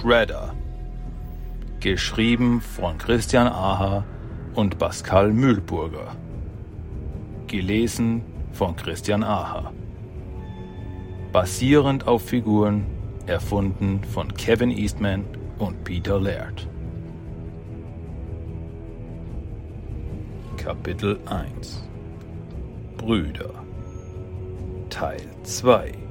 Shredder. Geschrieben von Christian Aha und Pascal Mühlburger. Gelesen von Christian Aha. Basierend auf Figuren erfunden von Kevin Eastman und Peter Laird. Kapitel 1 Brüder Teil 2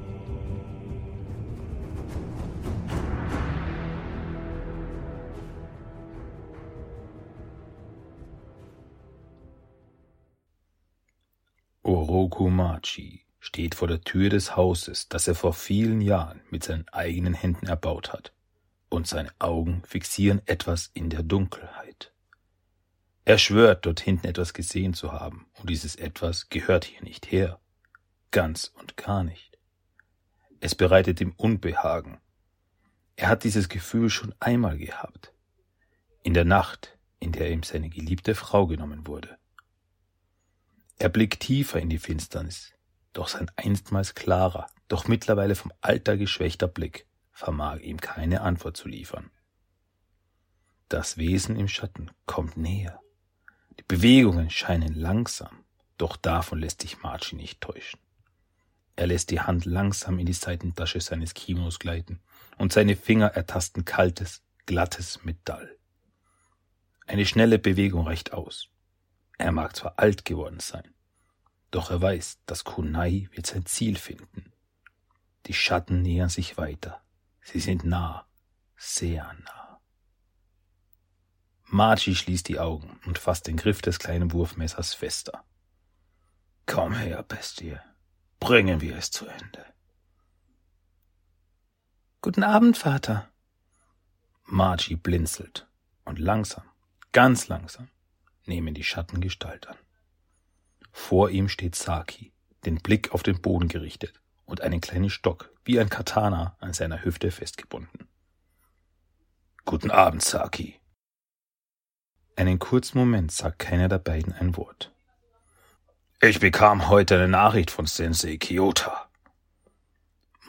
Orokumachi steht vor der Tür des Hauses, das er vor vielen Jahren mit seinen eigenen Händen erbaut hat, und seine Augen fixieren etwas in der Dunkelheit. Er schwört, dort hinten etwas gesehen zu haben, und dieses etwas gehört hier nicht her. Ganz und gar nicht. Es bereitet ihm Unbehagen. Er hat dieses Gefühl schon einmal gehabt. In der Nacht, in der ihm seine geliebte Frau genommen wurde. Er blickt tiefer in die Finsternis, doch sein einstmals klarer, doch mittlerweile vom Alter geschwächter Blick vermag ihm keine Antwort zu liefern. Das Wesen im Schatten kommt näher. Die Bewegungen scheinen langsam, doch davon lässt sich Marci nicht täuschen. Er lässt die Hand langsam in die Seitentasche seines Kimonos gleiten und seine Finger ertasten kaltes, glattes Metall. Eine schnelle Bewegung reicht aus. Er mag zwar alt geworden sein, doch er weiß, dass Kunai wird sein Ziel finden. Die Schatten nähern sich weiter. Sie sind nah, sehr nah. Margie schließt die Augen und fasst den Griff des kleinen Wurfmessers fester. Komm her, Bestie. Bringen wir es zu Ende. Guten Abend, Vater. Margie blinzelt und langsam, ganz langsam, nehmen die Schatten Gestalt an. Vor ihm steht Saki, den Blick auf den Boden gerichtet und einen kleinen Stock wie ein Katana an seiner Hüfte festgebunden. Guten Abend, Saki, einen kurzen Moment sagt keiner der beiden ein Wort. Ich bekam heute eine Nachricht von Sensei Kyota.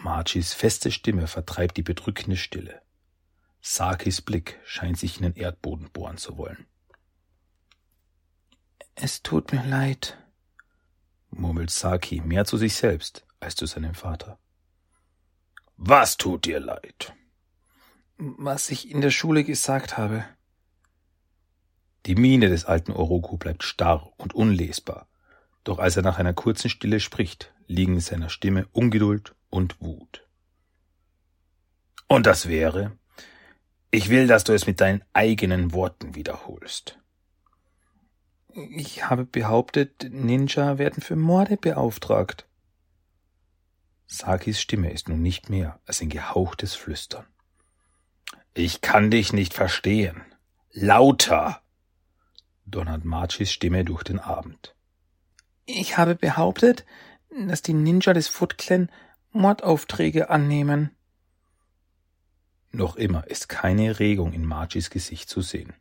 Marchis feste Stimme vertreibt die bedrückende Stille. Sakis Blick scheint sich in den Erdboden bohren zu wollen. Es tut mir leid, murmelt Saki mehr zu sich selbst als zu seinem Vater. Was tut dir leid? Was ich in der Schule gesagt habe. Die Miene des alten Oroku bleibt starr und unlesbar, doch als er nach einer kurzen Stille spricht, liegen in seiner Stimme Ungeduld und Wut. Und das wäre, ich will, dass du es mit deinen eigenen Worten wiederholst. Ich habe behauptet, Ninja werden für Morde beauftragt. Sakis Stimme ist nun nicht mehr als ein gehauchtes Flüstern. Ich kann dich nicht verstehen. Lauter! donnert Marchis Stimme durch den Abend. Ich habe behauptet, dass die Ninja des Foot Clan Mordaufträge annehmen. Noch immer ist keine Regung in Marchis Gesicht zu sehen.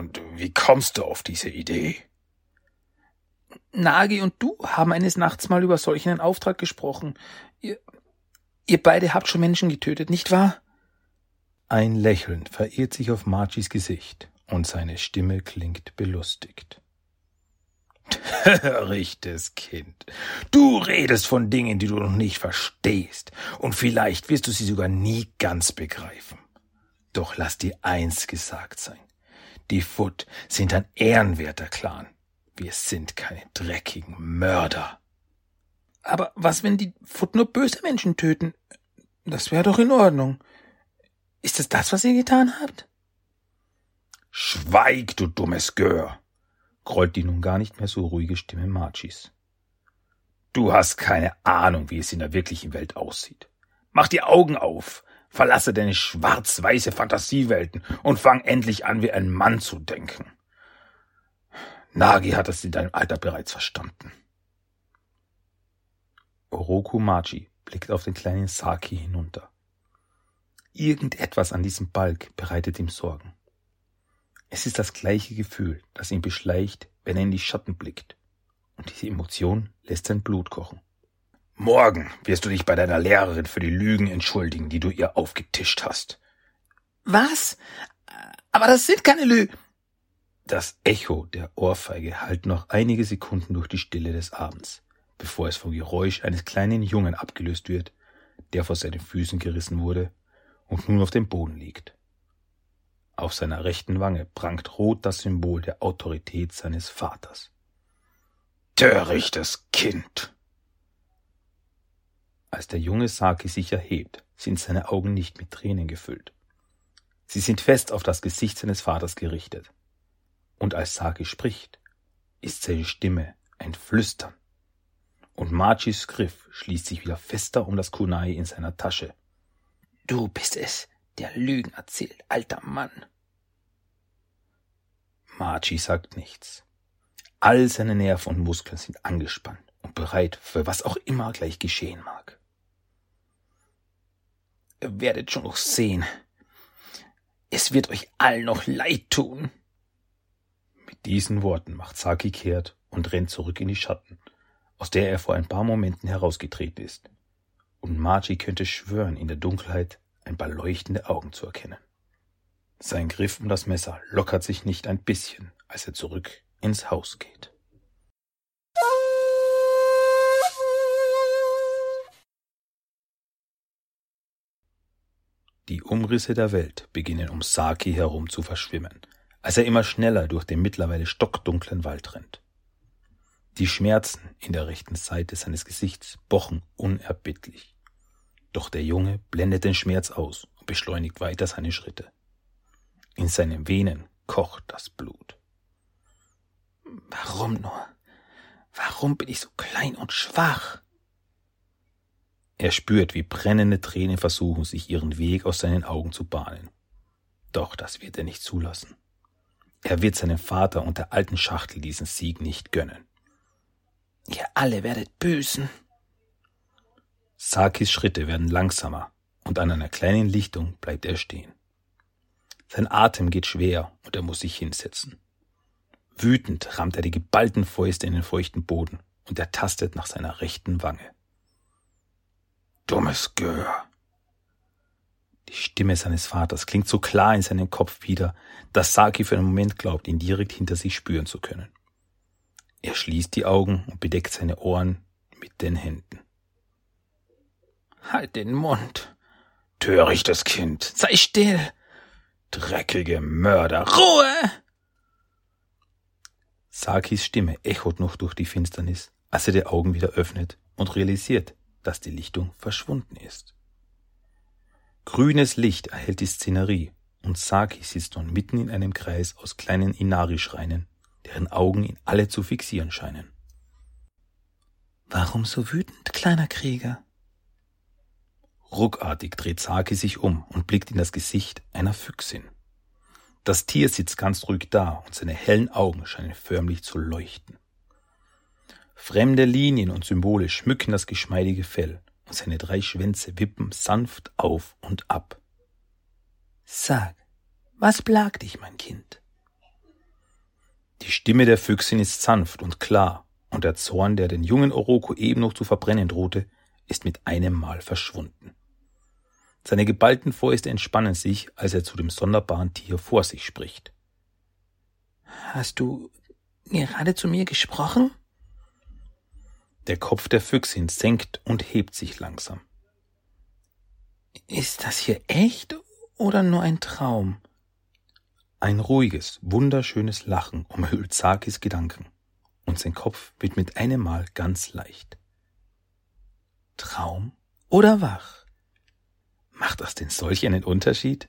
Und wie kommst du auf diese Idee? Nagi und du haben eines Nachts mal über solch einen Auftrag gesprochen. Ihr, ihr beide habt schon Menschen getötet, nicht wahr? Ein Lächeln verirrt sich auf Marchis Gesicht und seine Stimme klingt belustigt. Richtes Kind. Du redest von Dingen, die du noch nicht verstehst, und vielleicht wirst du sie sogar nie ganz begreifen. Doch lass dir eins gesagt sein. Die Foot sind ein ehrenwerter Clan. Wir sind keine dreckigen Mörder. Aber was, wenn die Foot nur böse Menschen töten? Das wäre doch in Ordnung. Ist es das, was ihr getan habt? Schweig, du dummes Gör, grollt die nun gar nicht mehr so ruhige Stimme Marchis. Du hast keine Ahnung, wie es in der wirklichen Welt aussieht. Mach die Augen auf, verlasse deine schwarz-weiße Fantasiewelten und fang endlich an, wie ein Mann zu denken. Nagi hat es in deinem Alter bereits verstanden. Oroku Machi blickt auf den kleinen Saki hinunter. Irgendetwas an diesem Balk bereitet ihm Sorgen. Es ist das gleiche Gefühl, das ihn beschleicht, wenn er in die Schatten blickt. Und diese Emotion lässt sein Blut kochen. Morgen wirst du dich bei deiner Lehrerin für die Lügen entschuldigen, die du ihr aufgetischt hast. Was? Aber das sind keine Lügen. Das Echo der Ohrfeige hallt noch einige Sekunden durch die Stille des Abends, bevor es vom Geräusch eines kleinen Jungen abgelöst wird, der vor seinen Füßen gerissen wurde und nun auf dem Boden liegt. Auf seiner rechten Wange prangt rot das Symbol der Autorität seines Vaters. Törichtes Kind! Als der junge Saki sich erhebt, sind seine Augen nicht mit Tränen gefüllt. Sie sind fest auf das Gesicht seines Vaters gerichtet. Und als Saki spricht, ist seine Stimme ein Flüstern. Und Machis Griff schließt sich wieder fester um das Kunai in seiner Tasche. Du bist es, der Lügen erzählt, alter Mann. Machi sagt nichts. All seine Nerven und Muskeln sind angespannt und bereit für was auch immer gleich geschehen mag. Ihr werdet schon noch sehen. Es wird euch allen noch leid tun. Mit diesen Worten macht Saki kehrt und rennt zurück in die Schatten, aus der er vor ein paar Momenten herausgetreten ist. Und Margie könnte schwören, in der Dunkelheit ein paar leuchtende Augen zu erkennen. Sein Griff um das Messer lockert sich nicht ein bisschen, als er zurück ins Haus geht. Die Umrisse der Welt beginnen um Saki herum zu verschwimmen, als er immer schneller durch den mittlerweile stockdunklen Wald rennt. Die Schmerzen in der rechten Seite seines Gesichts pochen unerbittlich. Doch der Junge blendet den Schmerz aus und beschleunigt weiter seine Schritte. In seinen Venen kocht das Blut. Warum nur? Warum bin ich so klein und schwach? Er spürt, wie brennende Tränen versuchen, sich ihren Weg aus seinen Augen zu bahnen. Doch das wird er nicht zulassen. Er wird seinem Vater und der alten Schachtel diesen Sieg nicht gönnen. Ihr alle werdet büßen. Sakis Schritte werden langsamer und an einer kleinen Lichtung bleibt er stehen. Sein Atem geht schwer und er muss sich hinsetzen. Wütend rammt er die geballten Fäuste in den feuchten Boden und er tastet nach seiner rechten Wange. Dummes Gehör. Die Stimme seines Vaters klingt so klar in seinem Kopf wieder, dass Saki für einen Moment glaubt, ihn direkt hinter sich spüren zu können. Er schließt die Augen und bedeckt seine Ohren mit den Händen. Halt den Mund. Törichtes Kind. Sei still. Dreckige Mörder. Ruhe! Sakis Stimme echot noch durch die Finsternis, als er die Augen wieder öffnet und realisiert, dass die Lichtung verschwunden ist. Grünes Licht erhält die Szenerie und Saki sitzt nun mitten in einem Kreis aus kleinen Inari-Schreinen, deren Augen ihn alle zu fixieren scheinen. Warum so wütend, kleiner Krieger? Ruckartig dreht Saki sich um und blickt in das Gesicht einer Füchsin. Das Tier sitzt ganz ruhig da und seine hellen Augen scheinen förmlich zu leuchten. Fremde Linien und Symbole schmücken das geschmeidige Fell und seine drei Schwänze wippen sanft auf und ab. Sag, was plagt dich, mein Kind? Die Stimme der Füchsin ist sanft und klar, und der Zorn, der den jungen Oroko eben noch zu verbrennen drohte, ist mit einem Mal verschwunden. Seine geballten Fäuste entspannen sich, als er zu dem sonderbaren Tier vor sich spricht. Hast du gerade zu mir gesprochen? Der Kopf der Füchsin senkt und hebt sich langsam. Ist das hier echt oder nur ein Traum? Ein ruhiges, wunderschönes Lachen umhüllt Sakis Gedanken, und sein Kopf wird mit einem Mal ganz leicht. Traum oder wach? Macht das denn solch einen Unterschied?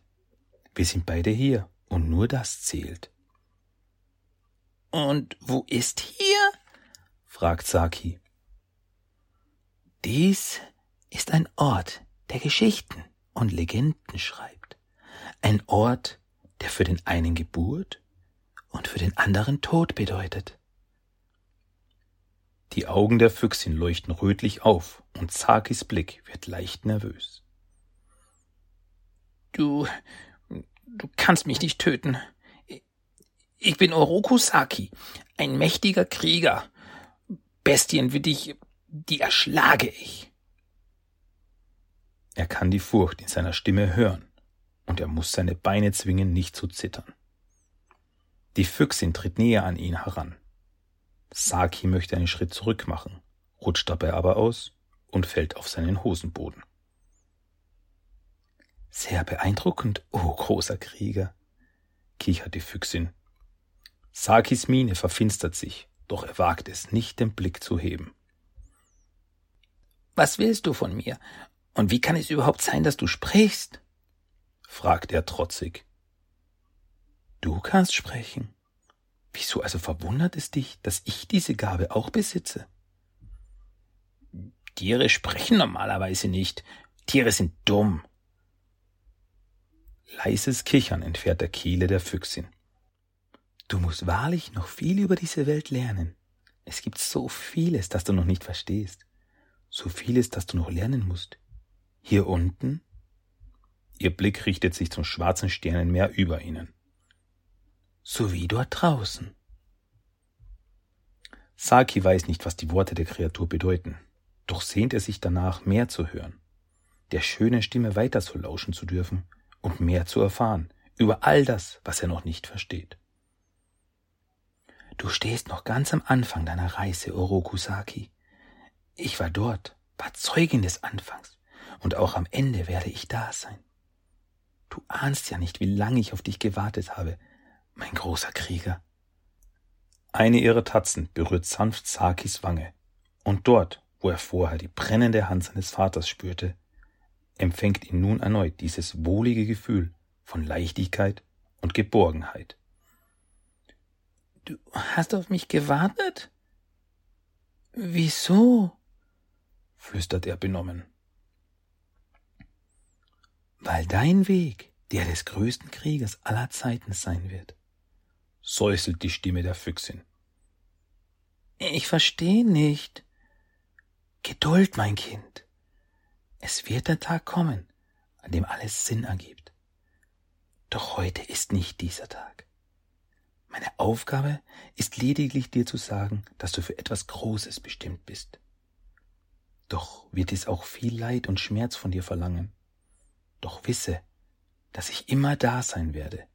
Wir sind beide hier und nur das zählt. Und wo ist hier? fragt Saki. Dies ist ein Ort, der Geschichten und Legenden schreibt. Ein Ort, der für den einen Geburt und für den anderen Tod bedeutet. Die Augen der Füchsin leuchten rötlich auf und Sakis Blick wird leicht nervös. Du, du kannst mich nicht töten. Ich bin Oroku Saki, ein mächtiger Krieger. Bestien wie dich die erschlage ich. Er kann die Furcht in seiner Stimme hören, und er muss seine Beine zwingen, nicht zu zittern. Die Füchsin tritt näher an ihn heran. Saki möchte einen Schritt zurück machen, rutscht dabei aber aus und fällt auf seinen Hosenboden. Sehr beeindruckend, o oh großer Krieger, kichert die Füchsin. Sakis Miene verfinstert sich, doch er wagt es nicht, den Blick zu heben. Was willst du von mir? Und wie kann es überhaupt sein, dass du sprichst? fragt er trotzig. Du kannst sprechen. Wieso also verwundert es dich, dass ich diese Gabe auch besitze? Tiere sprechen normalerweise nicht. Tiere sind dumm. Leises Kichern entfährt der Kehle der Füchsin. Du musst wahrlich noch viel über diese Welt lernen. Es gibt so vieles, das du noch nicht verstehst. So vieles, das du noch lernen musst. Hier unten? Ihr Blick richtet sich zum schwarzen Sternenmeer über ihnen sowie dort draußen. Saki weiß nicht, was die Worte der Kreatur bedeuten, doch sehnt er sich danach, mehr zu hören, der schönen Stimme weiter zu lauschen zu dürfen und mehr zu erfahren über all das, was er noch nicht versteht. Du stehst noch ganz am Anfang deiner Reise, Orokusaki. Ich war dort, war Zeugin des Anfangs, und auch am Ende werde ich da sein. Du ahnst ja nicht, wie lange ich auf dich gewartet habe, mein großer Krieger. Eine ihrer Tatzen berührt sanft Sakis Wange, und dort, wo er vorher die brennende Hand seines Vaters spürte, empfängt ihn nun erneut dieses wohlige Gefühl von Leichtigkeit und Geborgenheit. Du hast auf mich gewartet? Wieso? Flüstert er benommen. Weil dein Weg der des größten Kriegers aller Zeiten sein wird säuselt die Stimme der Füchsin. Ich verstehe nicht. Geduld, mein Kind. Es wird der Tag kommen, an dem alles Sinn ergibt. Doch heute ist nicht dieser Tag. Meine Aufgabe ist lediglich dir zu sagen, dass du für etwas Großes bestimmt bist. Doch wird es auch viel Leid und Schmerz von dir verlangen. Doch wisse, dass ich immer da sein werde,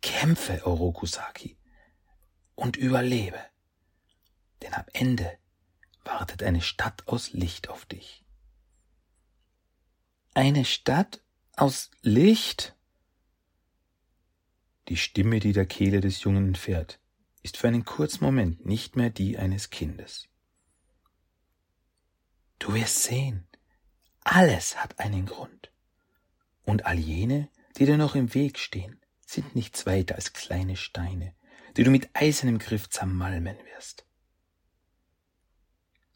Kämpfe, Orokusaki, und überlebe. Denn am Ende wartet eine Stadt aus Licht auf dich. Eine Stadt aus Licht? Die Stimme, die der Kehle des Jungen entfährt, ist für einen kurzen Moment nicht mehr die eines Kindes. Du wirst sehen, alles hat einen Grund. Und all jene, die dir noch im Weg stehen, sind nichts weiter als kleine Steine, die du mit eisernem Griff zermalmen wirst.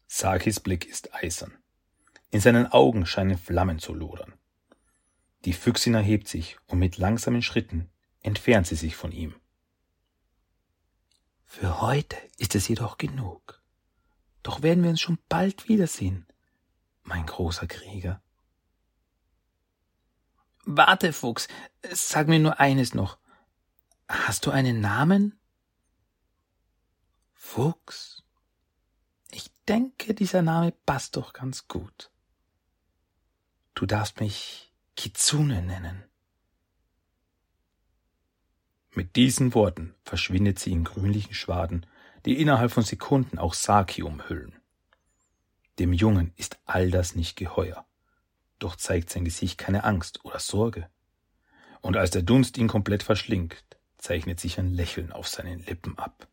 Sakis Blick ist eisern. In seinen Augen scheinen Flammen zu lodern. Die Füchsin erhebt sich und mit langsamen Schritten entfernt sie sich von ihm. Für heute ist es jedoch genug. Doch werden wir uns schon bald wiedersehen, mein großer Krieger. Warte, Fuchs, sag mir nur eines noch. Hast du einen Namen? Fuchs. Ich denke, dieser Name passt doch ganz gut. Du darfst mich Kitsune nennen. Mit diesen Worten verschwindet sie in grünlichen Schwaden, die innerhalb von Sekunden auch Saki umhüllen. Dem Jungen ist all das nicht geheuer doch zeigt sein Gesicht keine Angst oder Sorge. Und als der Dunst ihn komplett verschlingt, zeichnet sich ein Lächeln auf seinen Lippen ab.